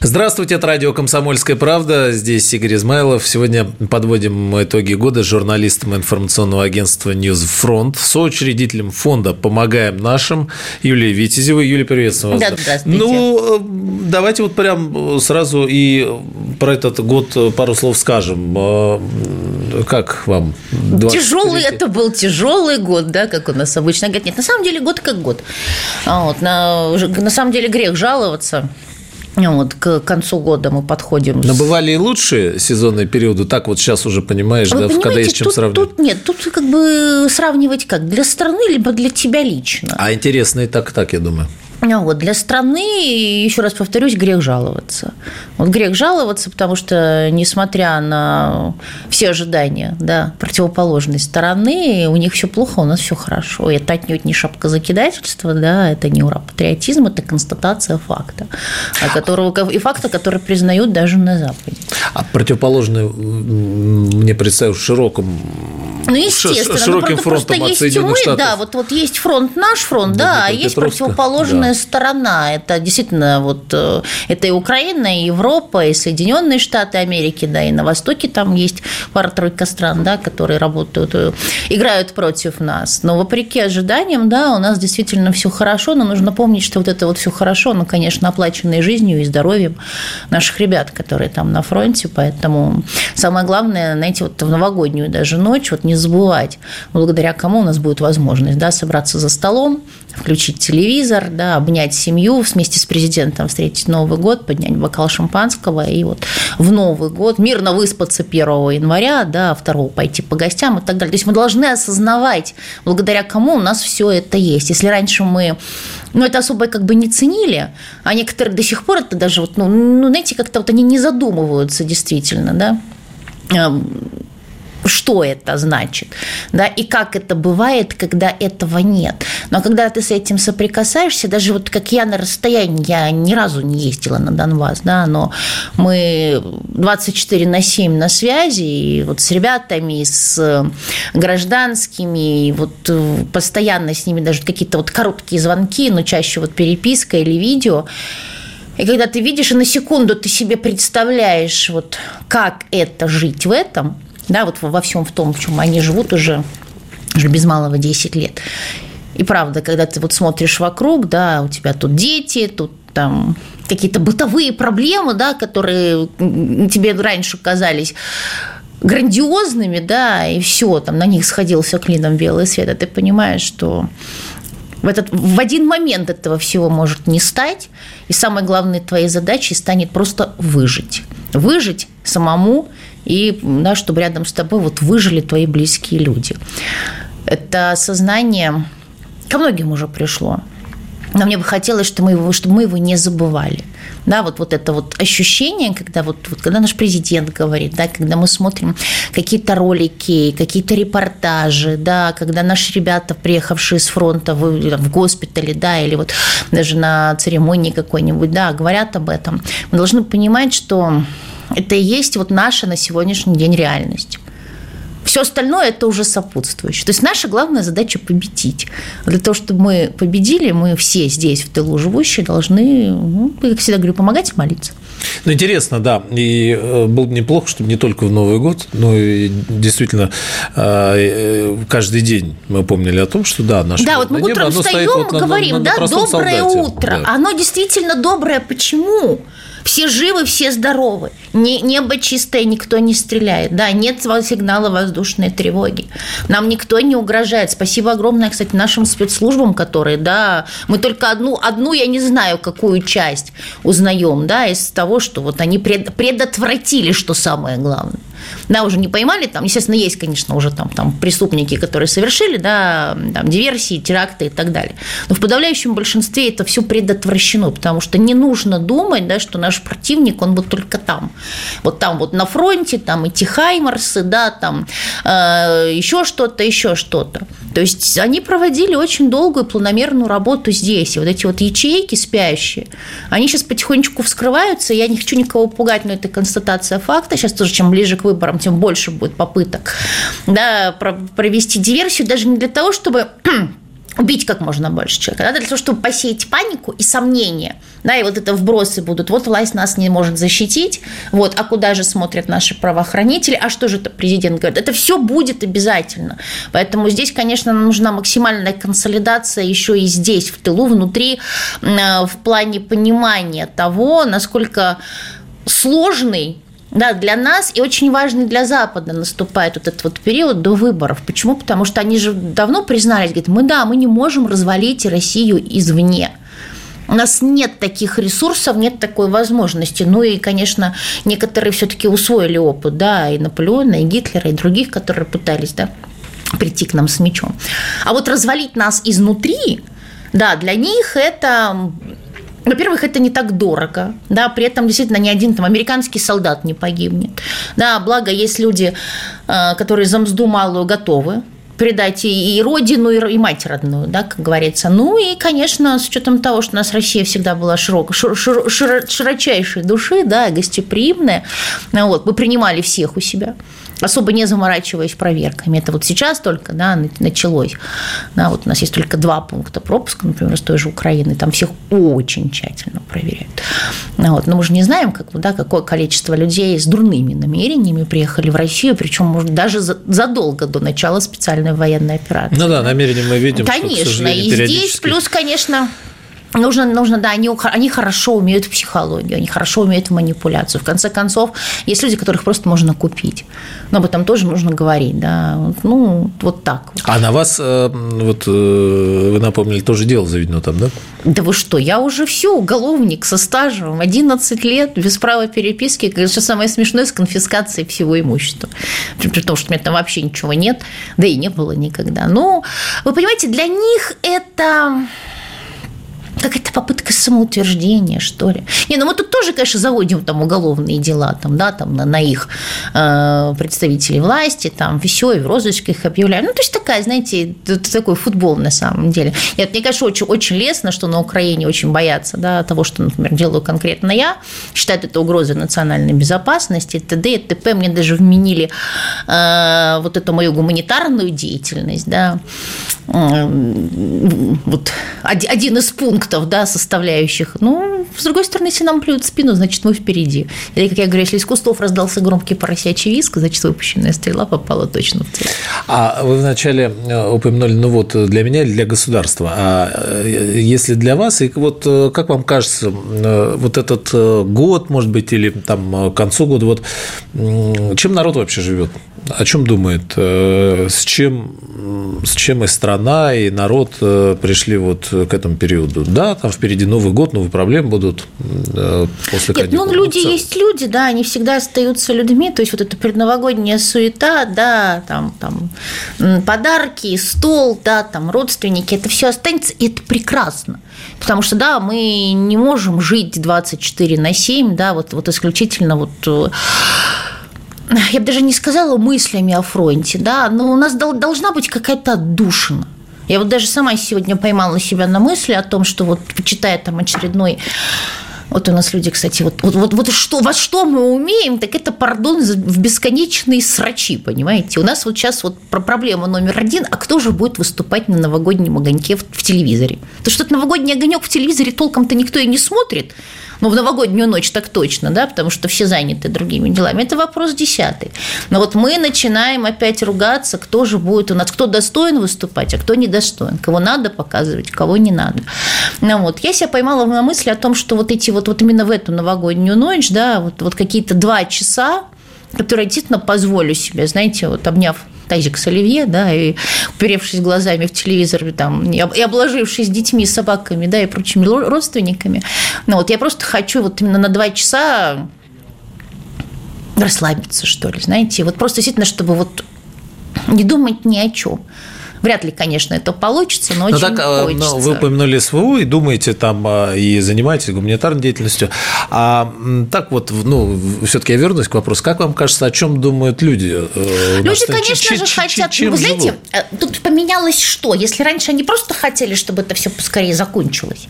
Здравствуйте, это радио «Комсомольская правда». Здесь Игорь Измайлов. Сегодня подводим итоги года с журналистом информационного агентства «News Front», соучредителем фонда «Помогаем нашим» Юлией Витязевой. Юлия, приветствую вас. Да, здравствуйте. Ну, э, давайте вот прям сразу и про этот год пару слов скажем. Э, как вам? Тяжелый это был тяжелый год, да, как у нас обычно говорят. Нет, на самом деле год как год. А вот, на, на самом деле грех жаловаться. Вот, к концу года мы подходим. Но бывали и лучшие сезонные периоды, так вот сейчас уже понимаешь, Вы да, когда есть чем тут, сравнивать. Тут нет, тут как бы сравнивать как, для страны, либо для тебя лично. А интересно и так, так, я думаю. Вот, для страны, еще раз повторюсь, грех жаловаться. Вот грех жаловаться, потому что, несмотря на все ожидания да, противоположной стороны, у них все плохо, у нас все хорошо. И это отнюдь не шапка закидательства, да, это не ура патриотизм, это констатация факта, которого, и факта, который признают даже на Западе. А противоположное мне представил в широком ну, естественно. Широким ну, фронтом просто есть мы, да, вот, вот есть фронт наш фронт, да, а есть противоположная да. сторона. Это действительно вот э, это и Украина, и Европа, и Соединенные Штаты Америки, да, и на Востоке там есть пара-тройка стран, да, которые работают, э, играют против нас. Но вопреки ожиданиям, да, у нас действительно все хорошо, но нужно помнить, что вот это вот все хорошо, ну, конечно, оплаченное жизнью и здоровьем наших ребят, которые там на фронте, поэтому самое главное, знаете, вот в новогоднюю даже ночь, вот не забывать, благодаря кому у нас будет возможность да, собраться за столом, включить телевизор, да, обнять семью, вместе с президентом встретить Новый год, поднять бокал шампанского и вот в Новый год мирно выспаться 1 января, да, 2 пойти по гостям и так далее. То есть мы должны осознавать, благодаря кому у нас все это есть. Если раньше мы ну, это особо как бы не ценили, а некоторые до сих пор это даже вот, ну, ну знаете, как-то вот они не задумываются действительно, да, что это значит, да, и как это бывает, когда этого нет. Но когда ты с этим соприкасаешься, даже вот как я на расстоянии, я ни разу не ездила на Донбасс, да, но мы 24 на 7 на связи, и вот с ребятами, с гражданскими, и вот э, постоянно с ними даже какие-то вот короткие звонки, но чаще вот переписка или видео, и когда ты видишь, и на секунду ты себе представляешь, вот как это жить в этом, да, вот во всем в том, в чем они живут уже, уже без малого 10 лет. И правда, когда ты вот смотришь вокруг, да, у тебя тут дети, тут там какие-то бытовые проблемы, да, которые тебе раньше казались грандиозными, да, и все, там на них сходился клином белый свет, а ты понимаешь, что в, этот, в один момент этого всего может не стать, и самой главной твоей задачей станет просто выжить. Выжить самому и да, чтобы рядом с тобой вот выжили твои близкие люди. Это сознание ко многим уже пришло. Но мне бы хотелось, чтобы мы его, чтобы мы его не забывали. Да, вот, вот это вот ощущение, когда, вот, вот, когда наш президент говорит, да, когда мы смотрим какие-то ролики, какие-то репортажи, да, когда наши ребята, приехавшие с фронта в, в госпитале, да, или вот даже на церемонии какой-нибудь, да, говорят об этом, мы должны понимать, что это и есть вот наша на сегодняшний день реальность. Все остальное это уже сопутствующее. То есть наша главная задача победить. Для того, чтобы мы победили, мы все здесь, в тылу живущие, должны, ну, как всегда говорю, помогать и молиться. Ну, интересно, да. И э, было бы неплохо, чтобы не только в Новый год, но и действительно э, э, каждый день мы помнили о том, что да, наше Да, вот мы небо, утром встаем, вот говорим, на, на, на да, доброе солдате. утро. Да. Оно действительно доброе. Почему? Все живы, все здоровы. Не, небо чистое, никто не стреляет. Да, нет сигнала воздушной тревоги. Нам никто не угрожает. Спасибо огромное, кстати, нашим спецслужбам, которые, да, мы только одну, одну я не знаю, какую часть узнаем, да, из того, что вот они пред, предотвратили, что самое главное. Да, уже не поймали, там, естественно, есть, конечно, уже там, там преступники, которые совершили, да, там, диверсии, теракты и так далее. Но в подавляющем большинстве это все предотвращено, потому что не нужно думать, да, что наш противник, он вот только там. Вот там вот на фронте, там эти хаймарсы, да, там э, еще что-то, еще что-то. То есть они проводили очень долгую планомерную работу здесь. И вот эти вот ячейки спящие, они сейчас потихонечку вскрываются. Я не хочу никого пугать, но это констатация факта. Сейчас тоже чем ближе к выборам, тем больше будет попыток да, провести диверсию, даже не для того, чтобы убить как можно больше человека, да, для того, чтобы посеять панику и сомнения, да, и вот это вбросы будут, вот власть нас не может защитить, вот, а куда же смотрят наши правоохранители, а что же это президент говорит, это все будет обязательно, поэтому здесь, конечно, нужна максимальная консолидация еще и здесь, в тылу, внутри, э, в плане понимания того, насколько сложный да, для нас и очень важный для Запада наступает вот этот вот период до выборов. Почему? Потому что они же давно признались, говорят, мы да, мы не можем развалить Россию извне. У нас нет таких ресурсов, нет такой возможности. Ну и, конечно, некоторые все-таки усвоили опыт, да, и Наполеона, и Гитлера, и других, которые пытались, да, прийти к нам с мечом. А вот развалить нас изнутри, да, для них это во-первых, это не так дорого, да, при этом действительно ни один там американский солдат не погибнет. Да, благо есть люди, э, которые за мзду малую готовы предать и родину, и мать родную, да, как говорится. Ну и, конечно, с учетом того, что у нас Россия всегда была широк, шир, шир, широчайшей души, да, гостеприимная, вот, мы принимали всех у себя особо не заморачиваясь проверками. Это вот сейчас только да, началось. Да, вот у нас есть только два пункта пропуска, например, с той же Украины. Там всех очень тщательно проверяют. Вот. Но мы же не знаем, как, да, какое количество людей с дурными намерениями приехали в Россию, причем может, даже задолго до начала специальной военной операции. Ну да, намерения мы видим. Конечно, что, и здесь плюс, конечно, Нужно, нужно, да, они, они хорошо умеют психологию, они хорошо умеют манипуляцию. В конце концов, есть люди, которых просто можно купить. Но об этом тоже нужно говорить, да. Ну, вот так. А на вас, э, вот э, вы напомнили, тоже дело заведено там, да? Да вы что, я уже все, уголовник со стажем, 11 лет, без права переписки, что самое смешное, с конфискацией всего имущества. При том, что у меня там вообще ничего нет, да и не было никогда. Ну, вы понимаете, для них это какая-то попытка самоутверждения, что ли. Не, ну мы тут тоже, конечно, заводим там уголовные дела, там, да, там на, на их э, представителей власти, там все, и в розыске их объявляем. Ну, то есть такая, знаете, это такой футбол на самом деле. Нет, мне кажется, очень, очень лестно, что на Украине очень боятся да, того, что, например, делаю конкретно я, считают это угрозой национальной безопасности, т.д. и т.п. Мне даже вменили э, вот эту мою гуманитарную деятельность, да, э, вот один из пунктов пунктов, да, составляющих. Ну, с другой стороны, если нам плюют спину, значит, мы впереди. Или, как я говорю, если из кустов раздался громкий поросячий виск, значит, выпущенная стрела попала точно в цель. А вы вначале э, упомянули, ну вот, для меня или для государства, а э, если для вас, и вот э, как вам кажется, вот этот год, может быть, или там к концу года, вот чем народ вообще живет? О чем думает? С чем, с чем и страна, и народ пришли вот к этому периоду? Да, там впереди Новый год, новые проблемы будут после Нет, ну, люди есть люди, да, они всегда остаются людьми, то есть вот эта предновогодняя суета, да, там, там подарки, стол, да, там родственники, это все останется, и это прекрасно. Потому что, да, мы не можем жить 24 на 7, да, вот, вот исключительно вот э, я бы даже не сказала мыслями о фронте, да, но у нас должна быть какая-то отдушина. Я вот даже сама сегодня поймала себя на мысли о том, что вот читая там очередной вот у нас люди, кстати, вот, вот, вот, вот что, во что мы умеем, так это, пардон, в бесконечные срачи, понимаете? У нас вот сейчас вот проблема номер один, а кто же будет выступать на новогоднем огоньке в, в телевизоре? То что этот новогодний огонек в телевизоре толком-то никто и не смотрит, ну, в новогоднюю ночь так точно, да, потому что все заняты другими делами. Это вопрос десятый. Но вот мы начинаем опять ругаться, кто же будет у нас, кто достоин выступать, а кто недостоин, кого надо показывать, кого не надо. Ну, вот. Я себя поймала на мысли о том, что вот эти вот, вот именно в эту новогоднюю ночь, да, вот, вот какие-то два часа, которые я действительно позволю себе, знаете, вот обняв тазик с оливье, да, и уперевшись глазами в телевизор, там, и обложившись детьми, собаками, да, и прочими родственниками. Ну, вот я просто хочу вот именно на два часа расслабиться, что ли, знаете. Вот просто действительно, чтобы вот не думать ни о чем. Вряд ли, конечно, это получится, но, но очень так, а, хочется. Но вы упомянули СВО и думаете там а, и занимаетесь гуманитарной деятельностью. А так вот, ну, все-таки я вернусь к вопросу. Как вам кажется, о чем думают люди? Э, люди, конечно же, хотят... Вы знаете, э, тут поменялось что? Если раньше они просто хотели, чтобы это все поскорее закончилось,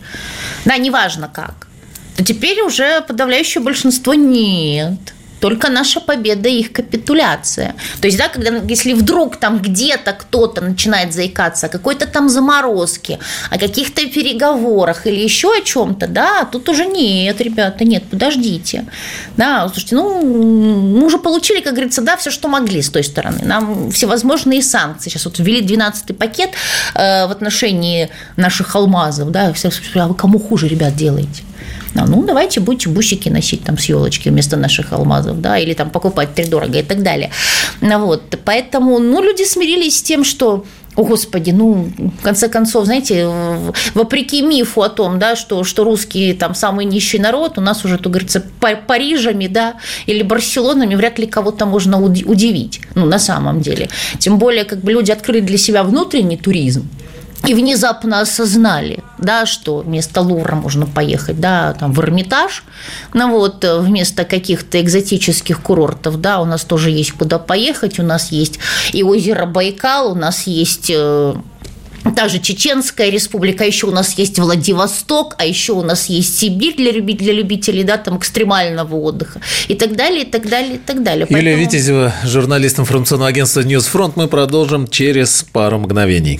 да, неважно как, то теперь уже подавляющее большинство нет только наша победа и их капитуляция. То есть, да, когда, если вдруг там где-то кто-то начинает заикаться о какой-то там заморозке, о каких-то переговорах или еще о чем-то, да, тут уже нет, ребята, нет, подождите. Да, слушайте, ну, мы уже получили, как говорится, да, все, что могли с той стороны. Нам всевозможные санкции. Сейчас вот ввели 12-й пакет э, в отношении наших алмазов, да, все, а кому хуже, ребят, делаете? Ну, давайте будете бусики носить там с елочки вместо наших алмазов, да, или там покупать дорого и так далее. Ну, вот, поэтому, ну, люди смирились с тем, что о, Господи, ну, в конце концов, знаете, вопреки мифу о том, да, что, что русские там самый нищий народ, у нас уже, то говорится, Парижами, да, или Барселонами вряд ли кого-то можно удивить, ну, на самом деле. Тем более, как бы люди открыли для себя внутренний туризм, и внезапно осознали, да, что вместо Лувра можно поехать, да, там в Эрмитаж, ну вот вместо каких-то экзотических курортов, да, у нас тоже есть куда поехать, у нас есть и озеро Байкал, у нас есть э, та же Чеченская республика, еще у нас есть Владивосток, а еще у нас есть Сибирь для, любителей, для любителей да, там, экстремального отдыха и так далее, и так далее, и так далее. Юлия Поэтому... Витязева, журналист информационного агентства «News Front». Мы продолжим через пару мгновений.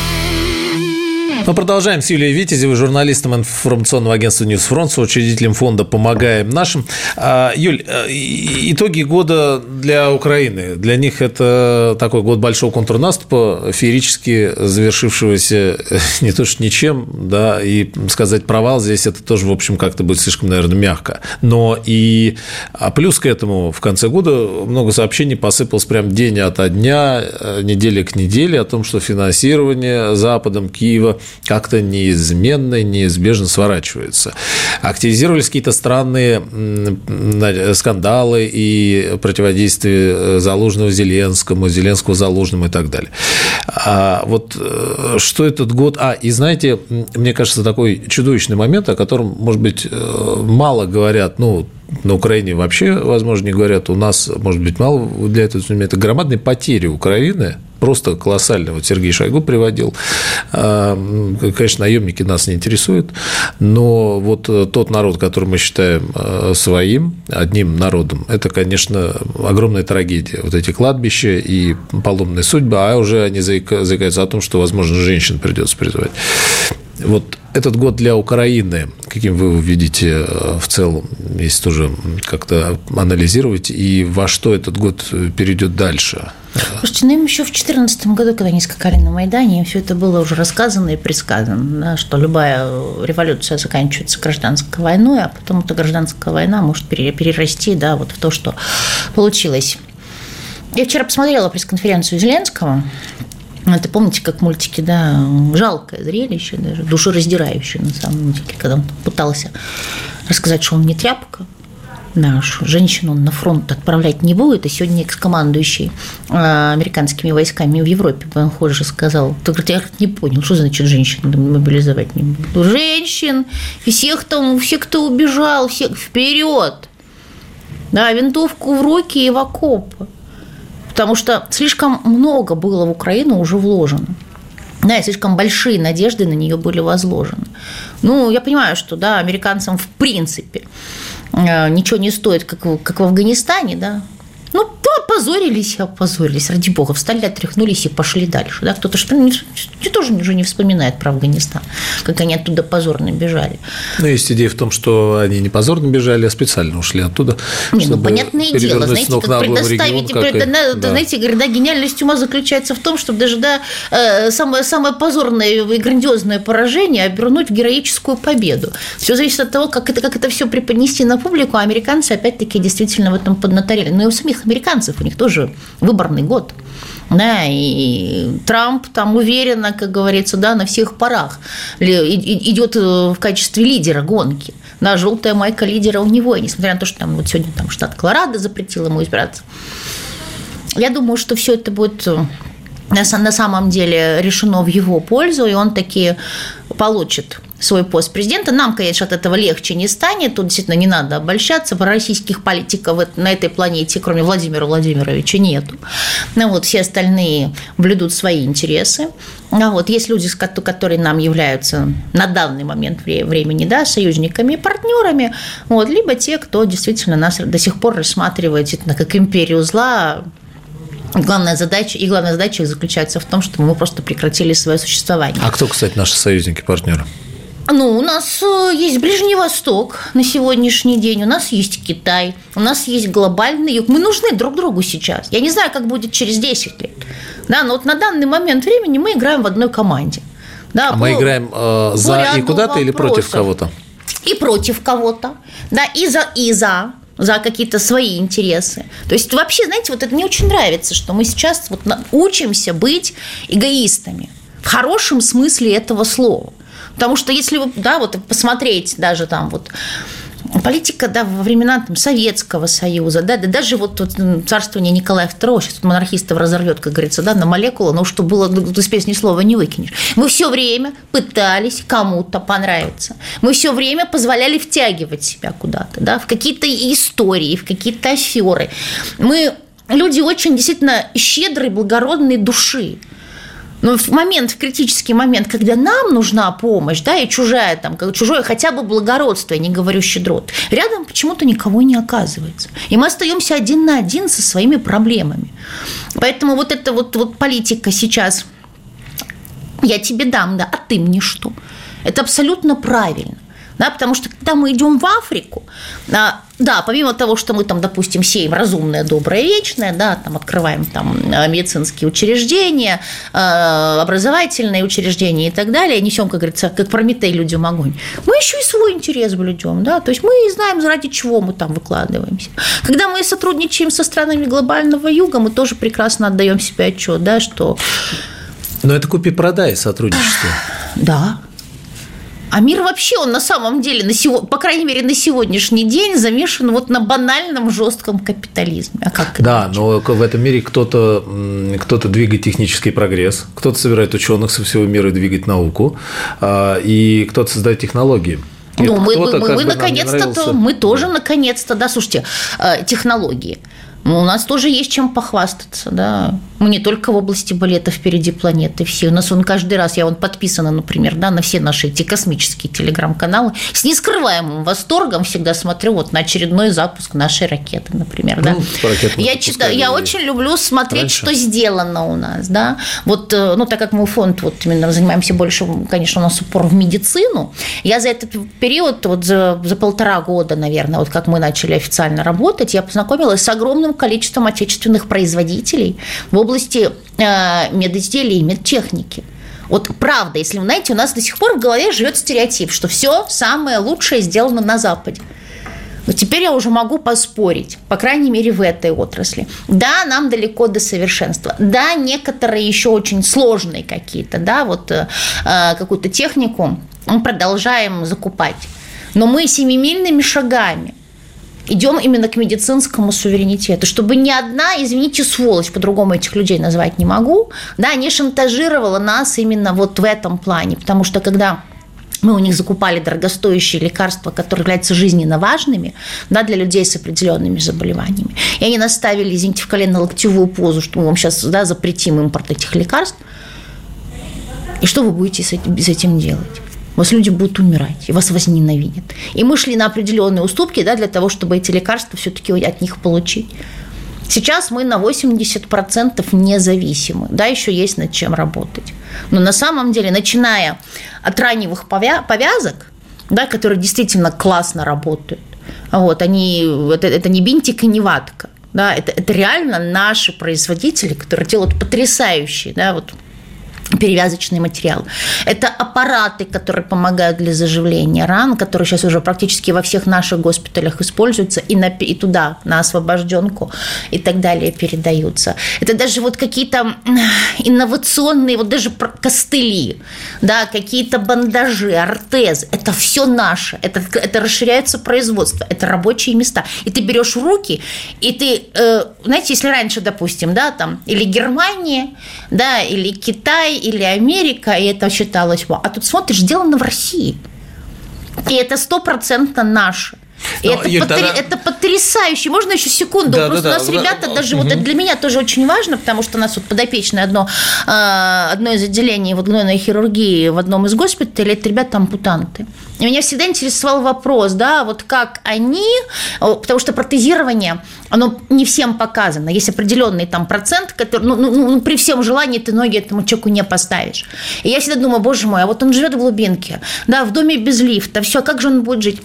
Мы продолжаем с Юлией Витязевой, журналистом информационного агентства «News Front», учредителем фонда «Помогаем нашим». А, Юль, э, итоги года для Украины. Для них это такой год большого контрнаступа, феерически завершившегося э, не то что ничем, да, и сказать провал здесь это тоже, в общем, как-то будет слишком, наверное, мягко. Но и а плюс к этому в конце года много сообщений посыпалось прям день ото дня, э, неделя к неделе о том, что финансирование Западом Киева – как-то неизменно неизбежно сворачивается. Активизировались какие-то странные скандалы и противодействие Залужного Зеленскому, Зеленского Залужному и так далее. А вот э, что этот год... А, и знаете, мне кажется, такой чудовищный момент, о котором, может быть, э, мало говорят, ну, на Украине вообще, возможно, не говорят, у нас, может быть, мало для этого это громадные потери Украины, просто колоссально. Вот Сергей Шойгу приводил. А, конечно, наемники нас не интересуют, но вот тот народ, который мы считаем а, своим, одним народом, это, конечно, огромная трагедия. Вот эти кладбища и поломные судьбы, а уже они заикаются о том, что, возможно, женщин придется призывать. Вот этот год для Украины, каким вы увидите э, в целом, если тоже как-то анализировать, и во что этот год перейдет дальше? Слушайте, ну им еще в 2014 году, когда они скакали на Майдане, им все это было уже рассказано и предсказано, да, что любая революция заканчивается гражданской войной, а потом эта гражданская война может перерасти да, вот в то, что получилось. Я вчера посмотрела пресс-конференцию Зеленского, это помните, как мультики, да, жалкое зрелище, даже душераздирающее на самом деле, когда он пытался рассказать, что он не тряпка, нашу женщину он на фронт отправлять не будет, и сегодня экс-командующий а, американскими войсками в Европе, Бен Ходжи сказал, ты говорит, я не понял, что значит женщин мобилизовать не буду? Женщин, всех там, все, кто убежал, всех вперед, да, винтовку в руки и в окопы потому что слишком много было в Украину уже вложено. Да, и слишком большие надежды на нее были возложены. Ну, я понимаю, что да, американцам в принципе э, ничего не стоит, как, как в Афганистане, да, опозорились опозорились, ради бога, встали, отряхнулись и пошли дальше. Да? Кто-то что тоже уже не вспоминает про Афганистан, как они оттуда позорно бежали. Ну, есть идея в том, что они не позорно бежали, а специально ушли оттуда. Не, ну, понятное дело, знаете, как предоставить, регион, как и... да. знаете, да, гениальность ума заключается в том, чтобы даже да, э, самое, самое позорное и грандиозное поражение обернуть в героическую победу. Все зависит от того, как это, как это все преподнести на публику, а американцы опять-таки действительно в этом поднаторели. Но и у самих американцев, у них тоже выборный год. Да, и Трамп там уверенно, как говорится, да, на всех парах идет в качестве лидера гонки. Да, желтая майка лидера у него, и несмотря на то, что там вот сегодня там штат Колорадо запретил ему избираться. Я думаю, что все это будет на самом деле решено в его пользу, и он таки получит свой пост президента. Нам, конечно, от этого легче не станет. Тут действительно не надо обольщаться. Российских политиков на этой планете, кроме Владимира Владимировича, нету. Ну, вот, все остальные блюдут свои интересы. А вот есть люди, которые нам являются на данный момент времени да, союзниками и партнерами, вот, либо те, кто действительно нас до сих пор рассматривает как империю зла, Главная задача, и главная задача заключается в том, что мы просто прекратили свое существование. А кто, кстати, наши союзники, партнеры? Ну, у нас э, есть Ближний Восток на сегодняшний день, у нас есть Китай, у нас есть глобальный юг. Мы нужны друг другу сейчас. Я не знаю, как будет через 10 лет. Да, но вот на данный момент времени мы играем в одной команде. Да, а по, мы играем э, за и куда-то или против кого-то? И против кого-то, да, и за, и за за какие-то свои интересы. То есть вообще, знаете, вот это мне очень нравится, что мы сейчас вот учимся быть эгоистами в хорошем смысле этого слова. Потому что если вы, да, вот посмотреть даже там вот политика, да, во времена там, Советского Союза, да, да даже вот, вот царствование Николая II, сейчас монархистов разорвет, как говорится, да, на молекулы, но что было, ну, ты с песни слова не выкинешь. Мы все время пытались кому-то понравиться. Мы все время позволяли втягивать себя куда-то, да, в какие-то истории, в какие-то аферы. Мы люди очень действительно щедрые, благородные души. Но в момент, в критический момент, когда нам нужна помощь, да, и чужая там, чужое хотя бы благородство, я не говорю щедрот, рядом почему-то никого не оказывается. И мы остаемся один на один со своими проблемами. Поэтому вот эта вот, вот политика сейчас я тебе дам, да, а ты мне что? Это абсолютно правильно да, потому что когда мы идем в Африку, а, да, помимо того, что мы там, допустим, сеем разумное, доброе, вечное, да, там открываем там а, медицинские учреждения, а, образовательные учреждения и так далее, несем, как говорится, как Прометей людям огонь, мы еще и свой интерес блюдем, да, то есть мы знаем, ради чего мы там выкладываемся. Когда мы сотрудничаем со странами глобального юга, мы тоже прекрасно отдаем себе отчет, да, что но это купи-продай сотрудничество. Да, а мир вообще, он на самом деле, на сего, по крайней мере, на сегодняшний день замешан вот на банальном жестком капитализме. А как да, но в этом мире кто-то кто двигает технический прогресс, кто-то собирает ученых со всего мира и двигает науку, а, и кто-то создает технологии. Ну, мы, мы, мы, мы наконец-то, мы тоже наконец-то, да, слушайте, э, технологии. Ну, у нас тоже есть чем похвастаться, да. Мы не только в области балета впереди планеты все. У нас он каждый раз, я он подписана, например, да, на все наши эти космические телеграм-каналы. С нескрываемым восторгом всегда смотрю вот на очередной запуск нашей ракеты, например, да. Ну, я, читаю, я очень люблю смотреть, раньше. что сделано у нас, да. Вот, э, ну, так как мы фонд вот именно занимаемся больше, конечно, у нас упор в медицину, я за этот период, вот за, за полтора года, наверное, вот как мы начали официально работать, я познакомилась с огромным огромным количеством отечественных производителей в области э, медизделий и медтехники. Вот правда, если вы знаете, у нас до сих пор в голове живет стереотип, что все самое лучшее сделано на Западе. Вот теперь я уже могу поспорить, по крайней мере, в этой отрасли. Да, нам далеко до совершенства. Да, некоторые еще очень сложные какие-то, да, вот э, э какую-то технику мы продолжаем закупать. Но мы семимильными шагами идем именно к медицинскому суверенитету, чтобы ни одна, извините, сволочь, по-другому этих людей назвать не могу, да, не шантажировала нас именно вот в этом плане, потому что когда мы у них закупали дорогостоящие лекарства, которые являются жизненно важными да, для людей с определенными заболеваниями. И они наставили, извините, в колено-локтевую позу, что мы вам сейчас да, запретим импорт этих лекарств. И что вы будете с этим, с этим делать? У вас люди будут умирать, и вас возненавидят. И мы шли на определенные уступки да, для того, чтобы эти лекарства все-таки от них получить. Сейчас мы на 80% независимы. Да, еще есть над чем работать. Но на самом деле, начиная от ранних повязок, да, которые действительно классно работают, вот, они, это, это не бинтик и не ватка. Да, это, это реально наши производители, которые делают потрясающие да, вот, перевязочный материал. Это аппараты, которые помогают для заживления ран, которые сейчас уже практически во всех наших госпиталях используются и, на, и туда, на освобожденку и так далее передаются. Это даже вот какие-то инновационные, вот даже костыли, да, какие-то бандажи, ортез. Это все наше. Это, это расширяется производство, это рабочие места. И ты берешь в руки, и ты, э, знаете, если раньше, допустим, да, там, или Германия, да, или Китай, или Америка, и это считалось, а тут смотришь, сделано в России. И это стопроцентно наше. И это, Юль, потр... тогда... это потрясающе. Можно еще секунду? Да, Просто да, у нас да. ребята даже, угу. вот это для меня тоже очень важно, потому что у нас вот подопечное одно, а, одно из отделений вот гнойной хирургии в одном из госпиталей, это ребята ампутанты. И меня всегда интересовал вопрос, да, вот как они, потому что протезирование, оно не всем показано. Есть определенный там процент, который, ну, ну, ну, при всем желании ты ноги этому человеку не поставишь. И я всегда думаю, боже мой, а вот он живет в глубинке, да, в доме без лифта, все, как же он будет жить?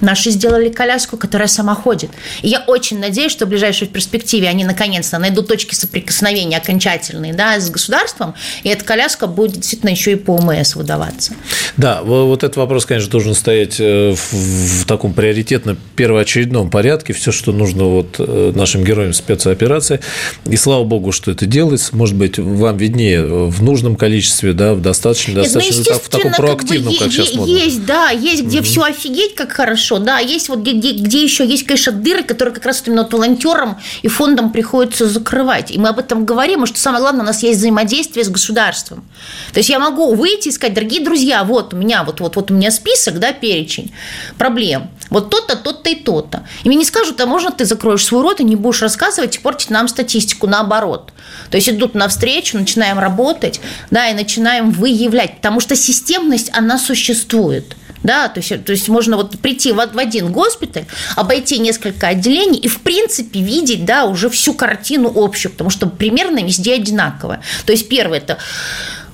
Наши сделали коляску, которая сама ходит. И я очень надеюсь, что в ближайшей перспективе они наконец-то найдут точки соприкосновения окончательные да, с государством, и эта коляска будет действительно еще и по ОМС выдаваться. Да, вот этот вопрос, конечно, должен стоять э, в, в таком приоритетно первоочередном порядке. Все, что нужно вот э, нашим героям спецоперации. И слава богу, что это делается. Может быть, вам виднее в нужном количестве, да, в достаточно, Нет, ну, достаточно в таком проактивном, как, бы, как сейчас модно. Есть, да, есть, где mm-hmm. все офигеть, как хорошо хорошо, да, есть вот где, где, где еще есть, конечно, дыры, которые как раз именно вот волонтерам и фондам приходится закрывать. И мы об этом говорим, и что самое главное, у нас есть взаимодействие с государством. То есть я могу выйти и сказать, дорогие друзья, вот у меня, вот, вот, вот у меня список, да, перечень проблем. Вот то-то, то-то и то-то. И мне не скажут, а можно ты закроешь свой рот и не будешь рассказывать и портить нам статистику, наоборот. То есть идут навстречу, начинаем работать, да, и начинаем выявлять, потому что системность, она существует. Да, то есть, то есть можно вот прийти в, в один госпиталь, обойти несколько отделений и, в принципе, видеть да, уже всю картину общую, потому что примерно везде одинаково. То есть первое – это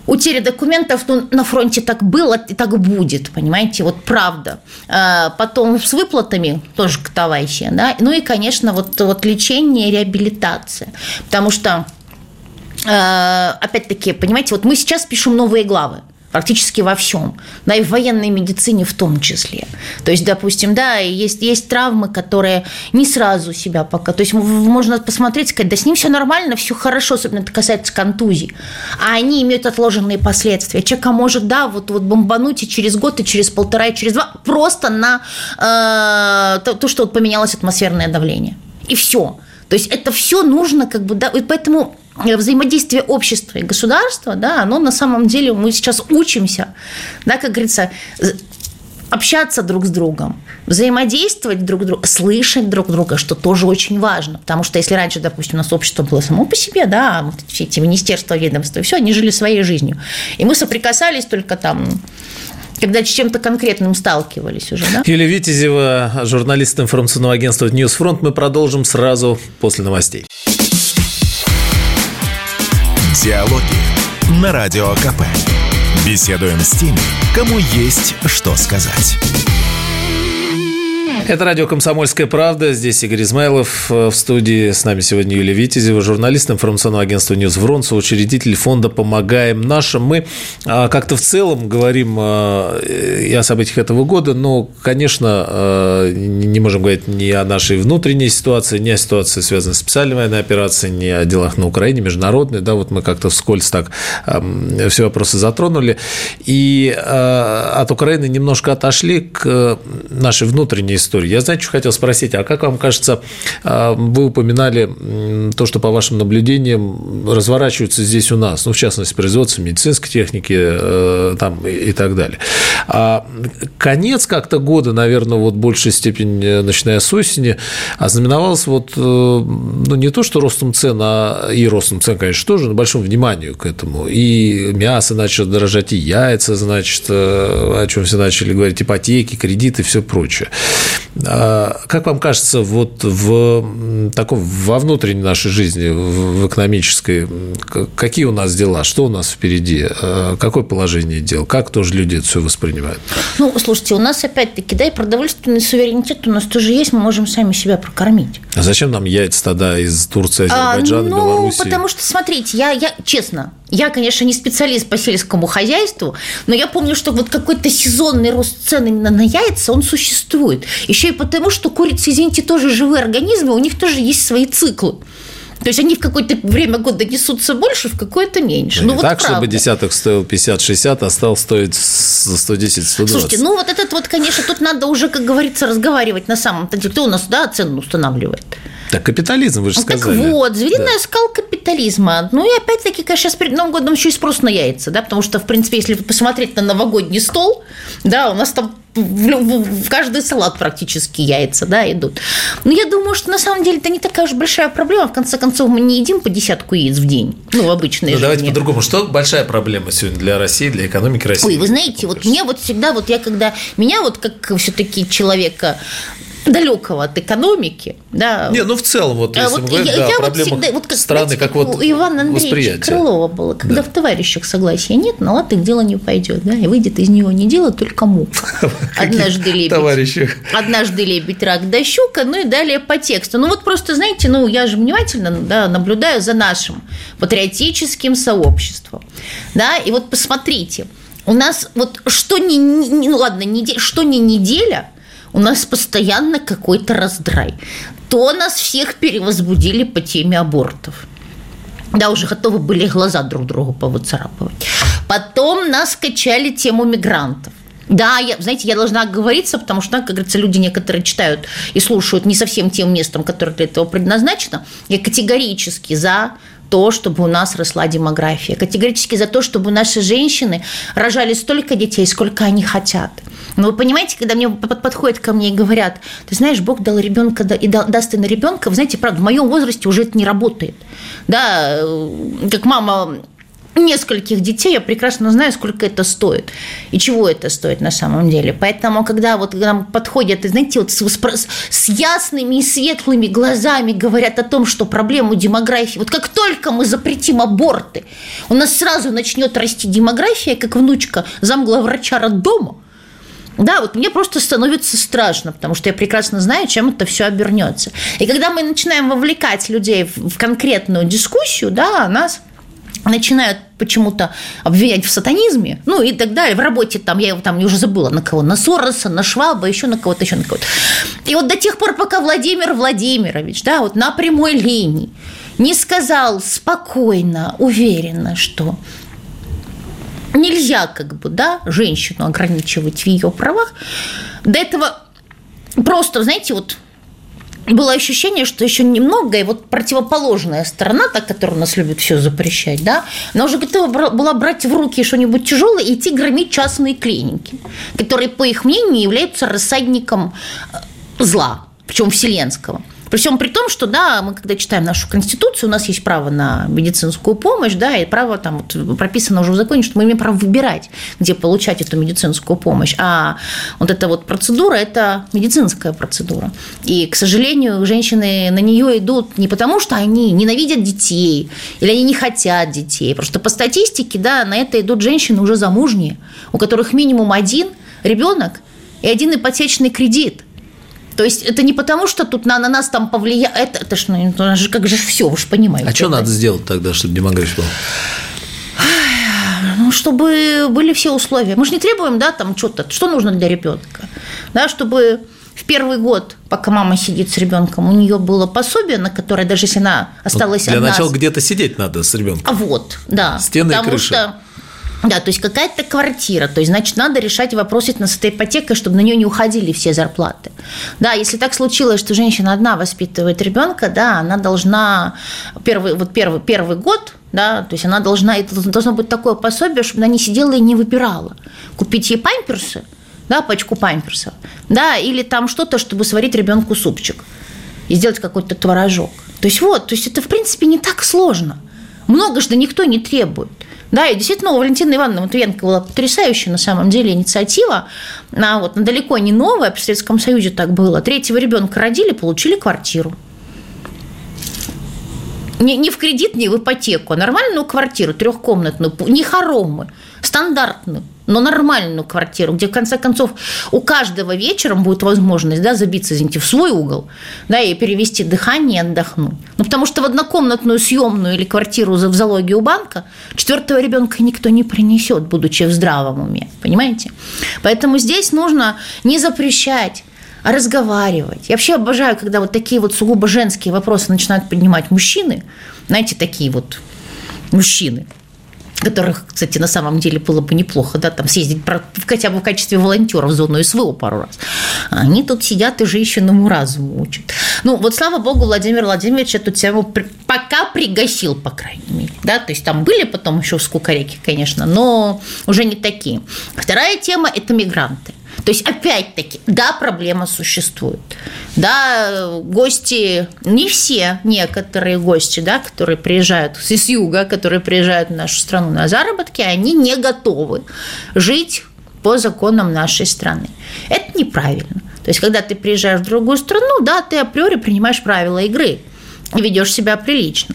утеря документов ну, на фронте так было и так будет, понимаете, вот правда. А потом с выплатами тоже катавайся, да. Ну и, конечно, вот, вот лечение реабилитация, потому что а, опять-таки, понимаете, вот мы сейчас пишем новые главы практически во всем, да, и в военной медицине в том числе. То есть, допустим, да, есть, есть травмы, которые не сразу себя пока, то есть можно посмотреть, сказать, да с ним все нормально, все хорошо, особенно это касается контузий, а они имеют отложенные последствия. Человека может, да, вот, вот бомбануть и через год, и через полтора, и через два, просто на э, то, то, что вот поменялось атмосферное давление. И все. То есть это все нужно как бы, да, и поэтому взаимодействие общества и государства, да, оно на самом деле, мы сейчас учимся, да, как говорится, общаться друг с другом, взаимодействовать друг с другом, слышать друг друга, что тоже очень важно. Потому что если раньше, допустим, у нас общество было само по себе, да, вот все эти министерства, ведомства, все, они жили своей жизнью. И мы соприкасались только там когда с чем-то конкретным сталкивались уже, да? Юлия Витязева, журналист информационного агентства «News Front». Мы продолжим сразу после новостей. Диалоги на Радио КП. Беседуем с теми, кому есть что сказать. Это радио «Комсомольская правда». Здесь Игорь Измайлов. В студии с нами сегодня Юлия Витязева, журналист информационного агентства «News Front», учредитель фонда «Помогаем нашим». Мы а, как-то в целом говорим а, и о событиях этого года, но, конечно, а, не можем говорить ни о нашей внутренней ситуации, ни о ситуации, связанной с специальной военной операцией, ни о делах на Украине, международной. Да, вот мы как-то вскользь так все вопросы затронули. И от Украины немножко отошли к нашей внутренней истории историю. Я, знаете, что хотел спросить, а как вам кажется, а, вы упоминали то, что по вашим наблюдениям разворачивается здесь у нас, ну, в частности, производство медицинской техники э, там, и так далее. А конец как-то года, наверное, вот большей степени, начиная с осени, ознаменовался вот, э, ну, не то, что ростом цен, а и ростом цен, конечно, тоже, но большим вниманием к этому. И мясо начало дорожать, и яйца, значит, э, о чем все начали говорить, ипотеки, кредиты, все прочее. А как вам кажется, вот в таком, во внутренней нашей жизни, в экономической, какие у нас дела, что у нас впереди, а какое положение дел, как тоже люди это все воспринимают? Ну, слушайте, у нас опять-таки, да, и продовольственный суверенитет у нас тоже есть, мы можем сами себя прокормить. А зачем нам яйца тогда из Турции, а, Азербайджана, а, ну, Беларуси? потому что, смотрите, я, я честно, Я, конечно, не специалист по сельскому хозяйству, но я помню, что вот какой-то сезонный рост цен именно на яйца, он существует. Еще и потому, что курицы, извините, тоже живые организмы, у них тоже есть свои циклы. То есть они в какое-то время года несутся больше, в какое-то меньше. Ну, ну вот так, правда. чтобы десяток стоил 50-60, а стал стоить за 110-120. Слушайте, ну вот этот вот, конечно, тут надо уже, как говорится, разговаривать на самом деле. Кто у нас, да, цену устанавливает? Так капитализм, вы же сказали. Так вот, звериная да. скал капитализма. Ну и опять-таки, конечно, сейчас перед Новым годом еще и спрос на яйца, да, потому что, в принципе, если посмотреть на новогодний стол, да, у нас там в, в каждый салат практически яйца, да, идут. Но я думаю, что на самом деле это не такая уж большая проблема. В конце концов, мы не едим по десятку яиц в день, ну, в обычной ну, давайте по-другому. Что большая проблема сегодня для России, для экономики России? Ой, вы знаете, вот мне вот всегда, вот я когда, меня вот как все-таки человека далекого от экономики. Да. Не, ну в целом, вот а если вот мы говорим, я, да, я вот всегда, вот, как, страны, знаете, как вот у Ивана Андреевича Крылова было, когда да. в товарищах согласия нет, на латых дело не пойдет, да, и выйдет из него не дело, только мух. Однажды лебедь. Товарищах. Однажды лебедь, рак да щука, ну и далее по тексту. Ну вот просто, знаете, ну я же внимательно да, наблюдаю за нашим патриотическим сообществом, да, и вот посмотрите, у нас вот что не, не ну ладно, неделя, что не неделя – у нас постоянно какой-то раздрай. То нас всех перевозбудили по теме абортов. Да, уже готовы были глаза друг другу повыцарапывать. Потом нас качали тему мигрантов. Да, я, знаете, я должна оговориться, потому что, как говорится, люди некоторые читают и слушают не совсем тем местом, которое для этого предназначено. Я категорически за то, чтобы у нас росла демография. Категорически за то, чтобы наши женщины рожали столько детей, сколько они хотят. Но вы понимаете, когда мне подходят ко мне и говорят, ты знаешь, Бог дал ребенка и даст и на ребенка, вы знаете, правда, в моем возрасте уже это не работает. Да, э, как мама нескольких детей, я прекрасно знаю, сколько это стоит и чего это стоит на самом деле. Поэтому, когда вот к нам подходят, знаете, вот с, с, с ясными и светлыми глазами говорят о том, что проблему демографии, вот как только мы запретим аборты, у нас сразу начнет расти демография, как внучка замглавврача роддома, да, вот мне просто становится страшно, потому что я прекрасно знаю, чем это все обернется. И когда мы начинаем вовлекать людей в конкретную дискуссию, да, нас начинают почему-то обвинять в сатанизме, ну и так далее. В работе там, я его там уже забыла, на кого, на Сороса, на Шваба, еще на кого-то, еще на кого-то. И вот до тех пор, пока Владимир Владимирович, да, вот на прямой линии не сказал спокойно, уверенно, что нельзя как бы, да, женщину ограничивать в ее правах, до этого просто, знаете, вот было ощущение, что еще немного, и вот противоположная сторона, та, которая нас любит все запрещать, да, она уже готова была брать в руки что-нибудь тяжелое и идти громить частные клиники, которые, по их мнению, являются рассадником э, зла, причем вселенского. Причем при том, что, да, мы когда читаем нашу Конституцию, у нас есть право на медицинскую помощь, да, и право там вот, прописано уже в законе, что мы имеем право выбирать, где получать эту медицинскую помощь. А вот эта вот процедура – это медицинская процедура. И, к сожалению, женщины на нее идут не потому, что они ненавидят детей или они не хотят детей. Просто по статистике, да, на это идут женщины уже замужние, у которых минимум один ребенок и один ипотечный кредит. То есть это не потому, что тут на, на нас там повлияет, это, это ж, ну, это же как же все, вы же понимаете. А что надо сделать тогда, чтобы демография была? Ну, чтобы были все условия. Мы же не требуем, да, там что-то, что нужно для ребенка, да, чтобы в первый год, пока мама сидит с ребенком, у нее было пособие, на которое даже если она осталась ну, для одна. Для начала где-то сидеть надо с ребенком. А вот, да. Стены и крыша. Что да, то есть какая-то квартира, то есть, значит, надо решать вопрос с этой ипотекой, чтобы на нее не уходили все зарплаты. Да, если так случилось, что женщина одна воспитывает ребенка, да, она должна первый, вот первый, первый год, да, то есть она должна, это должно быть такое пособие, чтобы она не сидела и не выбирала. Купить ей памперсы, да, пачку памперсов, да, или там что-то, чтобы сварить ребенку супчик и сделать какой-то творожок. То есть вот, то есть это, в принципе, не так сложно. Много же никто не требует. Да, и действительно у Валентины Ивановны Матвиенко была потрясающая на самом деле инициатива. Она вот далеко не новая, при Советском Союзе так было. Третьего ребенка родили, получили квартиру. Не, не в кредит, не в ипотеку, а нормальную квартиру, трехкомнатную, не хоромы, стандартную, но нормальную квартиру, где, в конце концов, у каждого вечером будет возможность да, забиться, извините, в свой угол да, и перевести дыхание и отдохнуть. Ну, потому что в однокомнатную съемную или квартиру в залоге у банка четвертого ребенка никто не принесет, будучи в здравом уме, понимаете? Поэтому здесь нужно не запрещать, а разговаривать. Я вообще обожаю, когда вот такие вот сугубо женские вопросы начинают поднимать мужчины, знаете, такие вот мужчины, которых, кстати, на самом деле было бы неплохо, да, там съездить хотя бы в качестве волонтера в зону СВО пару раз. Они тут сидят и женщинам разуму учат. Ну, вот слава богу, Владимир Владимирович эту тему пока пригасил, по крайней мере, да, то есть там были потом еще скукореки, конечно, но уже не такие. Вторая тема – это мигранты. То есть, опять-таки, да, проблема существует. Да, гости, не все, некоторые гости, да, которые приезжают с юга, которые приезжают в нашу страну на заработки, они не готовы жить по законам нашей страны. Это неправильно. То есть, когда ты приезжаешь в другую страну, да, ты априори принимаешь правила игры и ведешь себя прилично.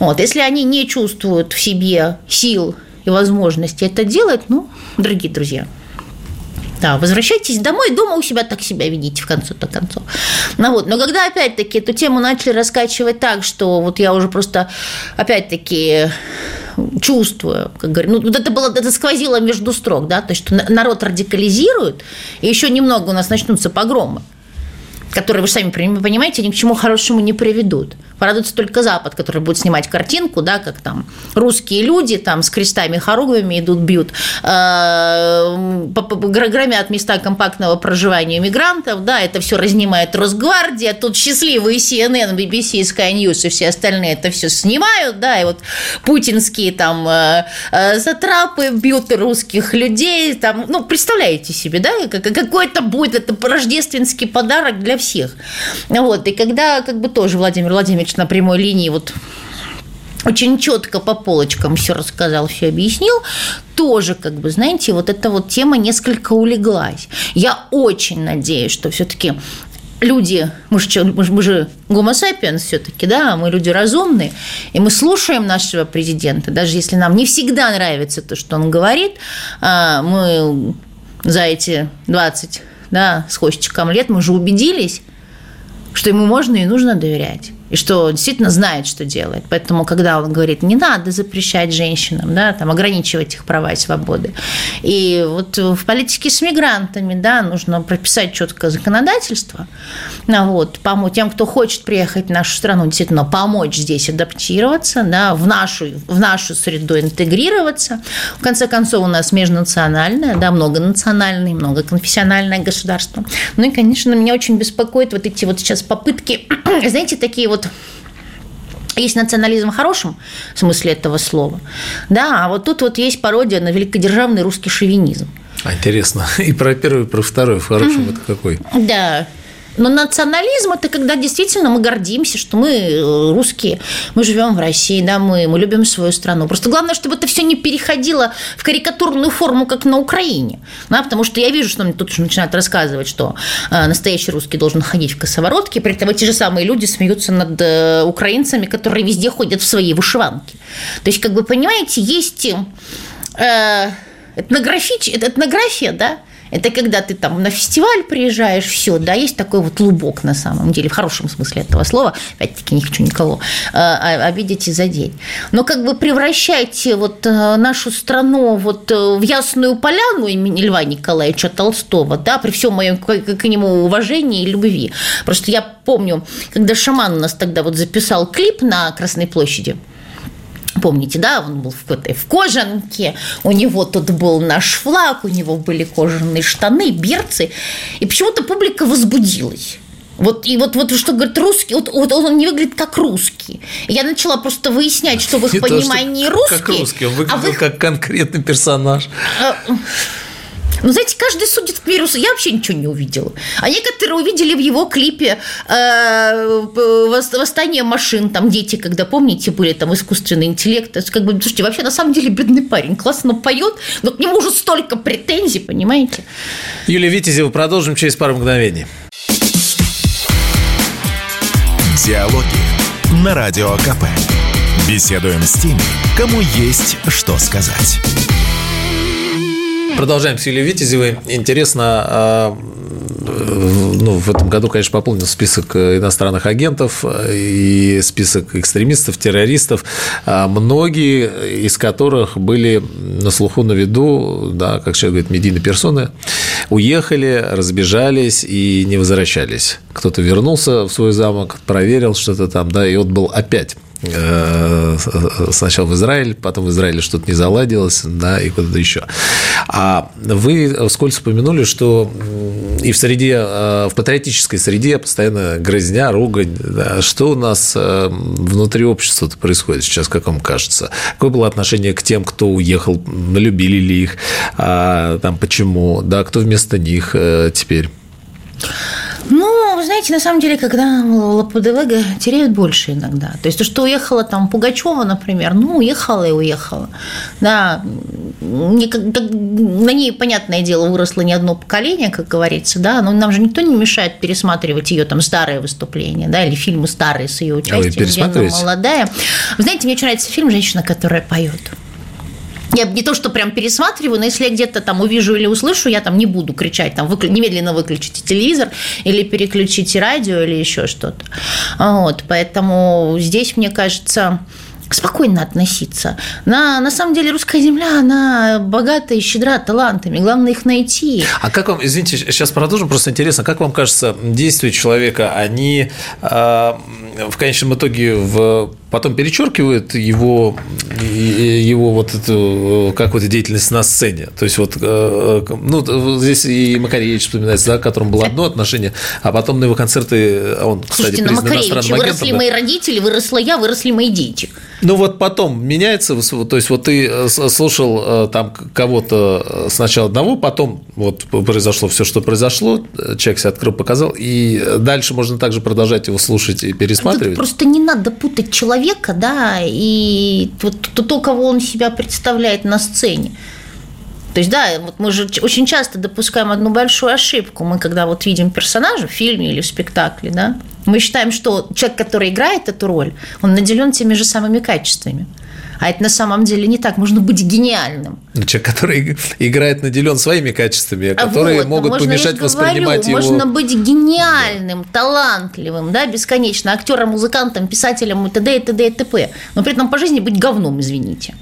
Вот. Если они не чувствуют в себе сил и возможности это делать, ну, дорогие друзья – да, возвращайтесь домой, дома у себя так себя ведите в конце-то концов. Ну вот, но когда опять-таки эту тему начали раскачивать так, что вот я уже просто опять-таки чувствую, как говорю, ну вот это было, это сквозило между строк, да, то есть что народ радикализирует, и еще немного у нас начнутся погромы которые, вы же сами понимаете, ни к чему хорошему не приведут. Порадуется только Запад, который будет снимать картинку, да, как там русские люди там с крестами хоругвями идут, бьют, э, громят места компактного проживания мигрантов, да, это все разнимает Росгвардия, тут счастливые CNN, BBC, Sky News и все остальные это все снимают, да, и вот путинские там э, э, затрапы бьют русских людей, там, ну, представляете себе, да, какой-то будет это рождественский подарок для всех. Вот, и когда как бы тоже Владимир Владимирович на прямой линии вот очень четко по полочкам все рассказал, все объяснил, тоже, как бы, знаете, вот эта вот тема несколько улеглась. Я очень надеюсь, что все-таки люди, мы же, мы же, мы же гомо все-таки, да, мы люди разумные, и мы слушаем нашего президента, даже если нам не всегда нравится то, что он говорит, а, мы за эти 20, да, с хвостиком лет мы же убедились, что ему можно и нужно доверять и что действительно знает, что делает. Поэтому, когда он говорит, не надо запрещать женщинам, да, там, ограничивать их права и свободы. И вот в политике с мигрантами, да, нужно прописать четкое законодательство, ну, вот, помочь тем, кто хочет приехать в нашу страну, действительно помочь здесь адаптироваться, да, в нашу, в нашу среду интегрироваться. В конце концов, у нас межнациональное, да, многонациональное, многоконфессиональное государство. Ну и, конечно, меня очень беспокоит вот эти вот сейчас попытки, знаете, такие вот вот есть национализм в хорошем смысле этого слова, да, а вот тут вот есть пародия на великодержавный русский шовинизм. А, интересно. И про первый, и про второй в хорошем mm-hmm. это какой? Да. Но национализм – это когда действительно мы гордимся, что мы э, русские, мы живем в России, да, мы, мы любим свою страну. Просто главное, чтобы это все не переходило в карикатурную форму, как на Украине. Да, потому что я вижу, что мне тут уже начинают рассказывать, что э, настоящий русский должен ходить в косоворотке, при этом эти же самые люди смеются над э, украинцами, которые везде ходят в своей вышиванке. То есть, как бы, понимаете, есть э, этнографич, этнография, да, это когда ты там на фестиваль приезжаешь, все, да, есть такой вот лубок на самом деле, в хорошем смысле этого слова, опять-таки не хочу никого а, обидеть и задеть. Но как бы превращайте вот э, нашу страну вот э, в ясную поляну имени Льва Николаевича Толстого, да, при всем моем к нему уважении и любви. Просто я помню, когда Шаман у нас тогда вот записал клип на Красной площади, Помните, да, он был в, в кожанке, у него тут был наш флаг, у него были кожаные штаны, берцы, и почему-то публика возбудилась. Вот, и вот, вот что говорит русский, вот, вот он не выглядит как русский. Я начала просто выяснять, что в их не понимании то, русский. Как русский, он выглядел а их... как конкретный персонаж. Ну, знаете, каждый судит по миру. Я вообще ничего не увидела. А некоторые увидели в его клипе э, «Восстание машин». Там дети, когда, помните, были там искусственный интеллект. Это как бы, слушайте, вообще на самом деле бедный парень. Классно поет, но к нему уже столько претензий, понимаете? Юлия Витязева, продолжим через пару мгновений. Диалоги на Радио КП. Беседуем с теми, кому есть что сказать. Продолжаем с Юлией Витязевой. Интересно, а, ну, в этом году, конечно, пополнил список иностранных агентов и список экстремистов, террористов, а многие из которых были на слуху, на виду, да, как человек говорит, медийные персоны, уехали, разбежались и не возвращались. Кто-то вернулся в свой замок, проверил что-то там, да, и отбыл опять Э, сначала в Израиль, потом в Израиле что-то не заладилось, да, и куда-то еще. А вы вскользь упомянули, что и в среде, э, в патриотической среде постоянно грызня, ругань. Да. Что у нас э, внутри общества происходит сейчас, как вам кажется? Какое было отношение к тем, кто уехал, любили ли их, а, там, почему, да, кто вместо них теперь? Ну, вы знаете, на самом деле, когда ЛПДВГ теряют больше иногда. То есть то, что уехала там Пугачева, например, ну, уехала и уехала. Да, на ней, понятное дело, выросло не одно поколение, как говорится, да, но нам же никто не мешает пересматривать ее там старые выступления, да, или фильмы старые с ее участием, а вы где она молодая. Вы знаете, мне очень нравится фильм «Женщина, которая поет». Я не то, что прям пересматриваю, но если я где-то там увижу или услышу, я там не буду кричать, там, выклю... немедленно выключите телевизор или переключите радио или еще что-то. Вот, поэтому здесь, мне кажется, спокойно относиться. На, на самом деле русская земля, она богата и щедра талантами. Главное их найти. А как вам, извините, сейчас продолжим, просто интересно, как вам кажется, действия человека, они э, в конечном итоге в потом перечеркивают его, его вот эту какую-то деятельность на сцене. То есть вот, э, ну, здесь и Макаревич вспоминается, да, к которому было одно отношение, а потом на его концерты, он, кстати, Слушайте, на Макаревиче выросли мои родители, выросла я, выросли мои дети. Ну вот потом меняется, то есть вот ты э, слушал э, там кого-то сначала одного, потом вот произошло все, что произошло, человек себя открыл, показал, и дальше можно также продолжать его слушать и пересматривать. Тут просто не надо путать человека да, и вот то, кого он себя представляет на сцене. То есть, да, вот мы же очень часто допускаем одну большую ошибку. Мы, когда вот видим персонажа в фильме или в спектакле, да, мы считаем, что человек, который играет эту роль, он наделен теми же самыми качествами. А это на самом деле не так. Можно быть гениальным. Ну, человек, который играет, наделен своими качествами, а которые вот, могут помешать говорю, воспринимать его. Можно быть гениальным, талантливым, да, бесконечно, актером, музыкантом, писателем и т.д. и т.д. и т.п. Но при этом по жизни быть говном, извините.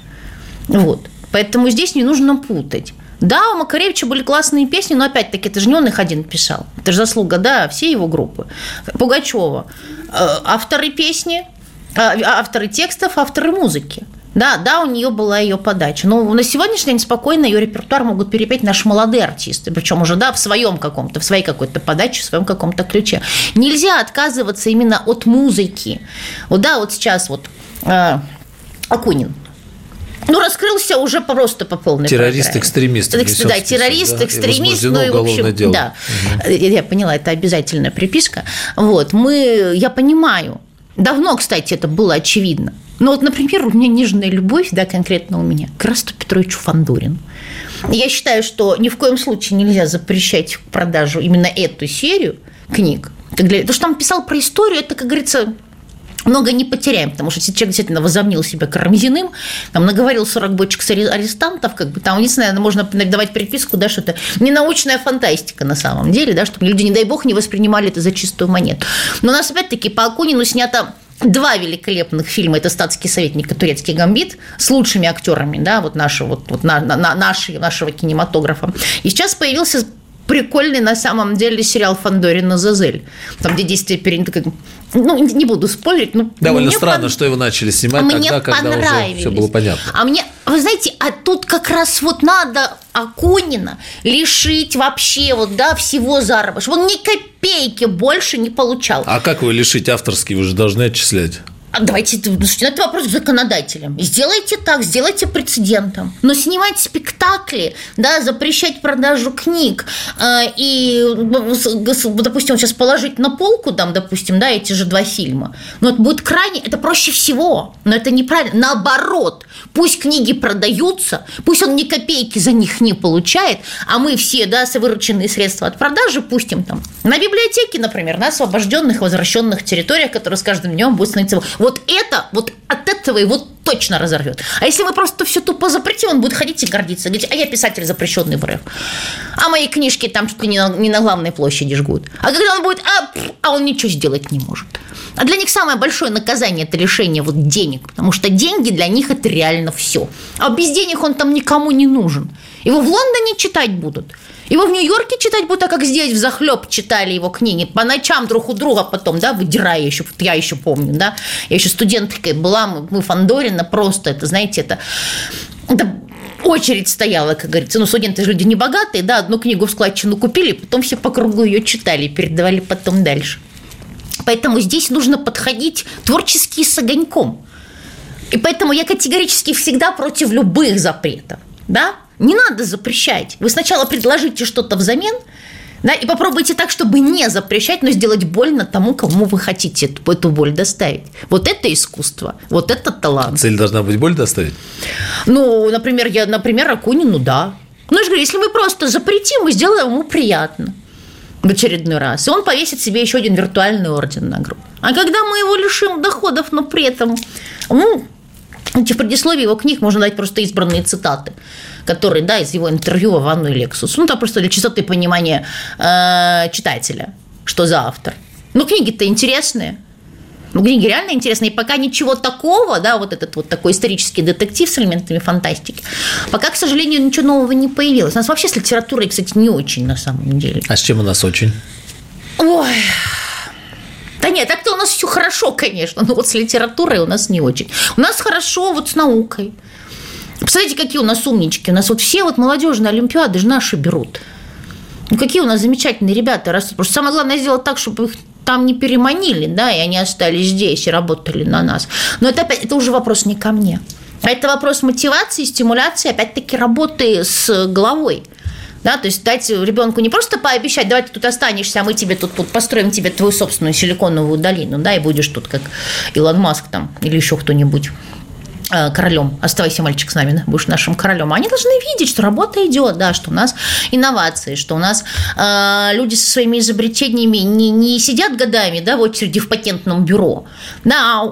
Вот. Поэтому здесь не нужно путать. Да, у Макаревича были классные песни, но опять-таки это же не он их один писал. Это же заслуга, да, всей его группы. Пугачева. Э, авторы песни, э, авторы текстов, авторы музыки. Да, да, у нее была ее подача. Но на сегодняшний день спокойно ее репертуар могут перепеть наши молодые артисты, причем уже да, в своем каком-то, в своей какой-то подаче, в своем каком-то ключе. Нельзя отказываться именно от музыки. Вот да, вот сейчас вот э, Акунин. Ну, раскрылся уже просто по полной Террорист-экстремист. Да, террорист, экстремист, ну и, в общем, дело. да. Угу. Я поняла, это обязательная приписка. Вот, мы, я понимаю, давно, кстати, это было очевидно, ну вот, например, у меня нежная любовь, да, конкретно у меня, к Расту Петровичу Фандурину. Я считаю, что ни в коем случае нельзя запрещать продажу именно эту серию книг. То, что там писал про историю, это, как говорится, много не потеряем, потому что если человек действительно возомнил себя Карамзиным, там наговорил 40 бочек с арестантов, как бы там, знаю, можно давать приписку, да, что это не научная фантастика на самом деле, да, чтобы люди, не дай бог, не воспринимали это за чистую монету. Но у нас, опять-таки, по Акунину снято два великолепных фильма. Это «Статский советник» и «Турецкий гамбит» с лучшими актерами, да, вот нашего, вот, вот на, на, нашего, нашего кинематографа. И сейчас появился прикольный на самом деле сериал Фандорина Зазель, там, где действие перед... Ну, не буду спорить. Но Довольно странно, под... что его начали снимать а тогда, когда уже все было понятно. А мне, вы знаете, а тут как раз вот надо Акунина лишить вообще вот, да, всего заработка, чтобы он ни копейки больше не получал. А как его лишить авторский? Вы же должны отчислять. А давайте, слушайте, ну, это вопрос к законодателям. Сделайте так, сделайте прецедентом. Но снимать спектакли, да, запрещать продажу книг э, и, допустим, сейчас положить на полку, там, допустим, да, эти же два фильма, ну, это будет крайне, это проще всего, но это неправильно. Наоборот, пусть книги продаются, пусть он ни копейки за них не получает, а мы все, да, вырученные средства от продажи пустим там на библиотеки, например, на освобожденных, возвращенных территориях, которые с каждым днем будут становиться Вот это, вот от этого его точно разорвет. А если мы просто все тупо запретим, он будет ходить и гордиться. Говорить, а я писатель запрещенный в РФ. А мои книжки там что-то не на, не на главной площади жгут. А когда он будет, а, а он ничего сделать не может. А для них самое большое наказание – это лишение вот денег. Потому что деньги для них – это реально все. А без денег он там никому не нужен. Его в Лондоне читать будут. Его в Нью-Йорке читать будут, а как здесь в захлеб читали его книги. По ночам друг у друга потом, да, выдирая еще, я еще помню, да. Я еще студенткой была, мы, мы Фандорина просто, это, знаете, это, это очередь стояла, как говорится. Ну, студенты же люди не богатые, да, одну книгу в складчину купили, потом все по кругу ее читали, передавали потом дальше. Поэтому здесь нужно подходить творчески с огоньком. И поэтому я категорически всегда против любых запретов. Да? Не надо запрещать. Вы сначала предложите что-то взамен, да, и попробуйте так, чтобы не запрещать, но сделать больно тому, кому вы хотите эту, эту боль доставить. Вот это искусство, вот это талант. Цель должна быть боль доставить? Ну, например, я, например, Акунину, да. Ну, я же говорю, если мы просто запретим, мы сделаем ему приятно в очередной раз. И он повесит себе еще один виртуальный орден на грудь. А когда мы его лишим доходов, но при этом ну, в предисловии его книг можно дать просто избранные цитаты, которые, да, из его интервью в Анну и Лексус. Ну, там просто для чистоты понимания э, читателя, что за автор. Ну, книги-то интересные. Ну, книги реально интересные. И пока ничего такого, да, вот этот вот такой исторический детектив с элементами фантастики, пока, к сожалению, ничего нового не появилось. У нас вообще с литературой, кстати, не очень на самом деле. А с чем у нас очень? Ой, да нет, так-то у нас все хорошо, конечно, но вот с литературой у нас не очень. У нас хорошо вот с наукой. Посмотрите, какие у нас умнички. У нас вот все вот молодежные олимпиады же наши берут. Ну, какие у нас замечательные ребята растут. Просто самое главное сделать так, чтобы их там не переманили, да, и они остались здесь и работали на нас. Но это опять, это уже вопрос не ко мне. А это вопрос мотивации, стимуляции, опять-таки работы с головой. Да, то есть дать ребенку не просто пообещать, давай ты тут останешься, а мы тебе тут, тут построим тебе твою собственную силиконовую долину, да, и будешь тут как Илон Маск там или еще кто-нибудь королем. Оставайся, мальчик, с нами, будешь нашим королем. Они должны видеть, что работа идет, да, что у нас инновации, что у нас э, люди со своими изобретениями не, не сидят годами да, в очереди в патентном бюро. Да,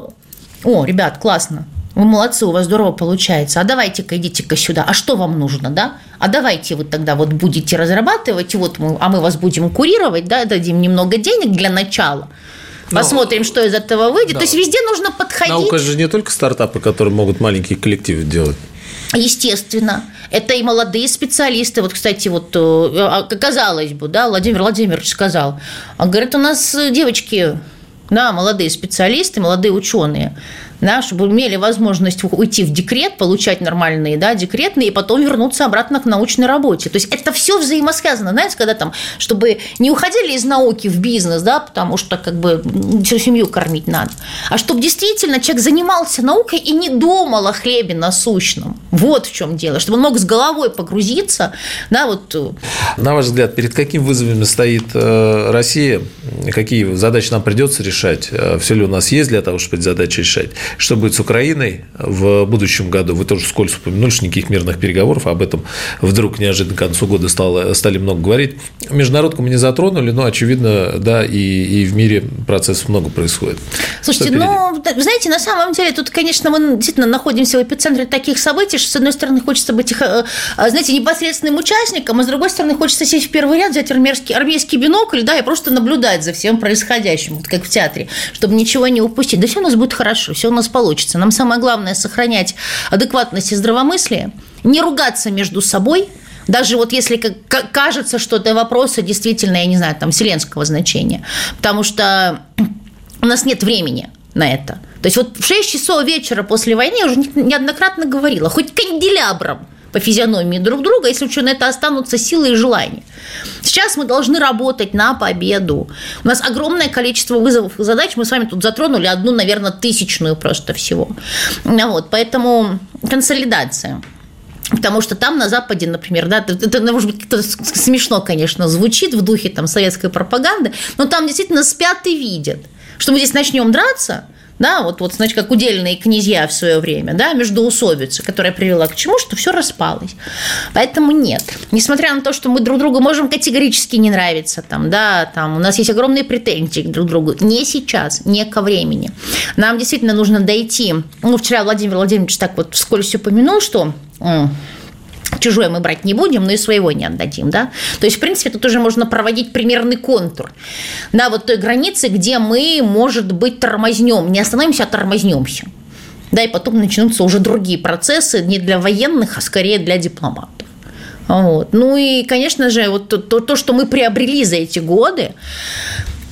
о, ребят, классно, вы молодцы, у вас здорово получается. А давайте-ка идите-ка сюда. А что вам нужно, да? А давайте вы тогда вот будете разрабатывать, вот мы, а мы вас будем курировать, да, дадим немного денег для начала. Ну, Посмотрим, что из этого выйдет. Да. То есть везде нужно подходить. Наука же не только стартапы, которые могут маленькие коллективы делать. Естественно. Это и молодые специалисты. Вот, кстати, вот э, а, казалось бы, да, Владимир Владимирович сказал. Он говорит, у нас девочки, да, молодые специалисты, молодые ученые да, чтобы имели возможность уйти в декрет, получать нормальные да, декретные, и потом вернуться обратно к научной работе. То есть это все взаимосвязано, знаете, когда там, чтобы не уходили из науки в бизнес, да, потому что как бы всю семью кормить надо, а чтобы действительно человек занимался наукой и не думал о хлебе насущном. Вот в чем дело, чтобы он мог с головой погрузиться, да, вот. Э. На ваш взгляд, перед какими вызовами стоит э, Россия? Какие задачи нам придется решать? Э, все ли у нас есть для того, чтобы эти задачи решать? Что будет с Украиной в будущем году? Вы тоже вскользь упомянули, что никаких мирных переговоров, об этом вдруг неожиданно к концу года стало, стали много говорить. Международку мы не затронули, но, очевидно, да, и, и в мире процессов много происходит. Слушайте, ну, знаете, на самом деле, тут, конечно, мы действительно находимся в эпицентре таких событий, что, с одной стороны, хочется быть, их, э, э, знаете, непосредственным участником, а с другой стороны, хочется сесть в первый ряд, взять армейский, армейский бинокль, да, и просто наблюдать за всем происходящим, вот как в театре, чтобы ничего не упустить. Да все у нас будет хорошо, все у нас получится. Нам самое главное сохранять адекватность и здравомыслие, не ругаться между собой, даже вот если кажется, что это вопросы действительно, я не знаю, там, вселенского значения. Потому что у нас нет времени на это. То есть вот в 6 часов вечера после войны я уже неоднократно говорила, хоть канделябром по физиономии друг друга, если на это останутся силы и желания. Сейчас мы должны работать на победу. У нас огромное количество вызовов и задач. Мы с вами тут затронули одну, наверное, тысячную просто всего. Вот, поэтому консолидация. Потому что там на Западе, например, да, это, может быть, смешно, конечно, звучит в духе там, советской пропаганды, но там действительно спят и видят, что мы здесь начнем драться – да, вот, вот, значит, как удельные князья в свое время, да, междоусобица, которая привела к чему, что все распалось. Поэтому нет. Несмотря на то, что мы друг другу можем категорически не нравиться, там, да, там, у нас есть огромные претензии друг к другу, не сейчас, не ко времени. Нам действительно нужно дойти. Ну, вчера Владимир Владимирович так вот вскользь упомянул, что чужое мы брать не будем, но и своего не отдадим, да. То есть, в принципе, тут уже можно проводить примерный контур на вот той границе, где мы, может быть, тормознем, не остановимся, а тормознемся. Да, и потом начнутся уже другие процессы, не для военных, а скорее для дипломатов. Вот. Ну и, конечно же, вот то, то, что мы приобрели за эти годы,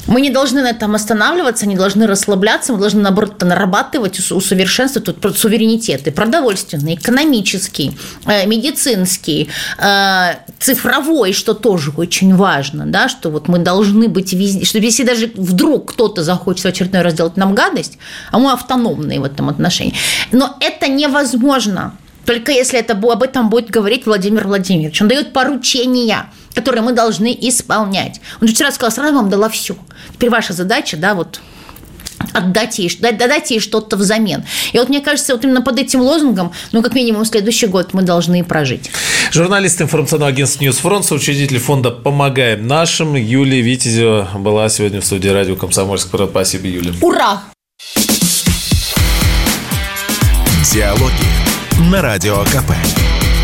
мы не должны на этом останавливаться, не должны расслабляться, мы должны, наоборот, нарабатывать, усовершенствовать тут суверенитеты продовольственный, экономический, э, медицинский, э, цифровой, что тоже очень важно, да, что вот мы должны быть везде, что если даже вдруг кто-то захочет в очередной раз сделать нам гадость, а мы автономные в этом отношении. Но это невозможно только если это, об этом будет говорить Владимир Владимирович. Он дает поручения, которые мы должны исполнять. Он же вчера сказал, сразу вам дала все. Теперь ваша задача, да, вот отдать ей, дать, дать ей что-то взамен. И вот мне кажется, вот именно под этим лозунгом, ну, как минимум, следующий год мы должны прожить. Журналист информационного агентства «News Front», учредитель фонда «Помогаем нашим» Юлия Витязева была сегодня в студии радио «Комсомольск». Спасибо, Юлия. Ура! Диалоги на Радио КП.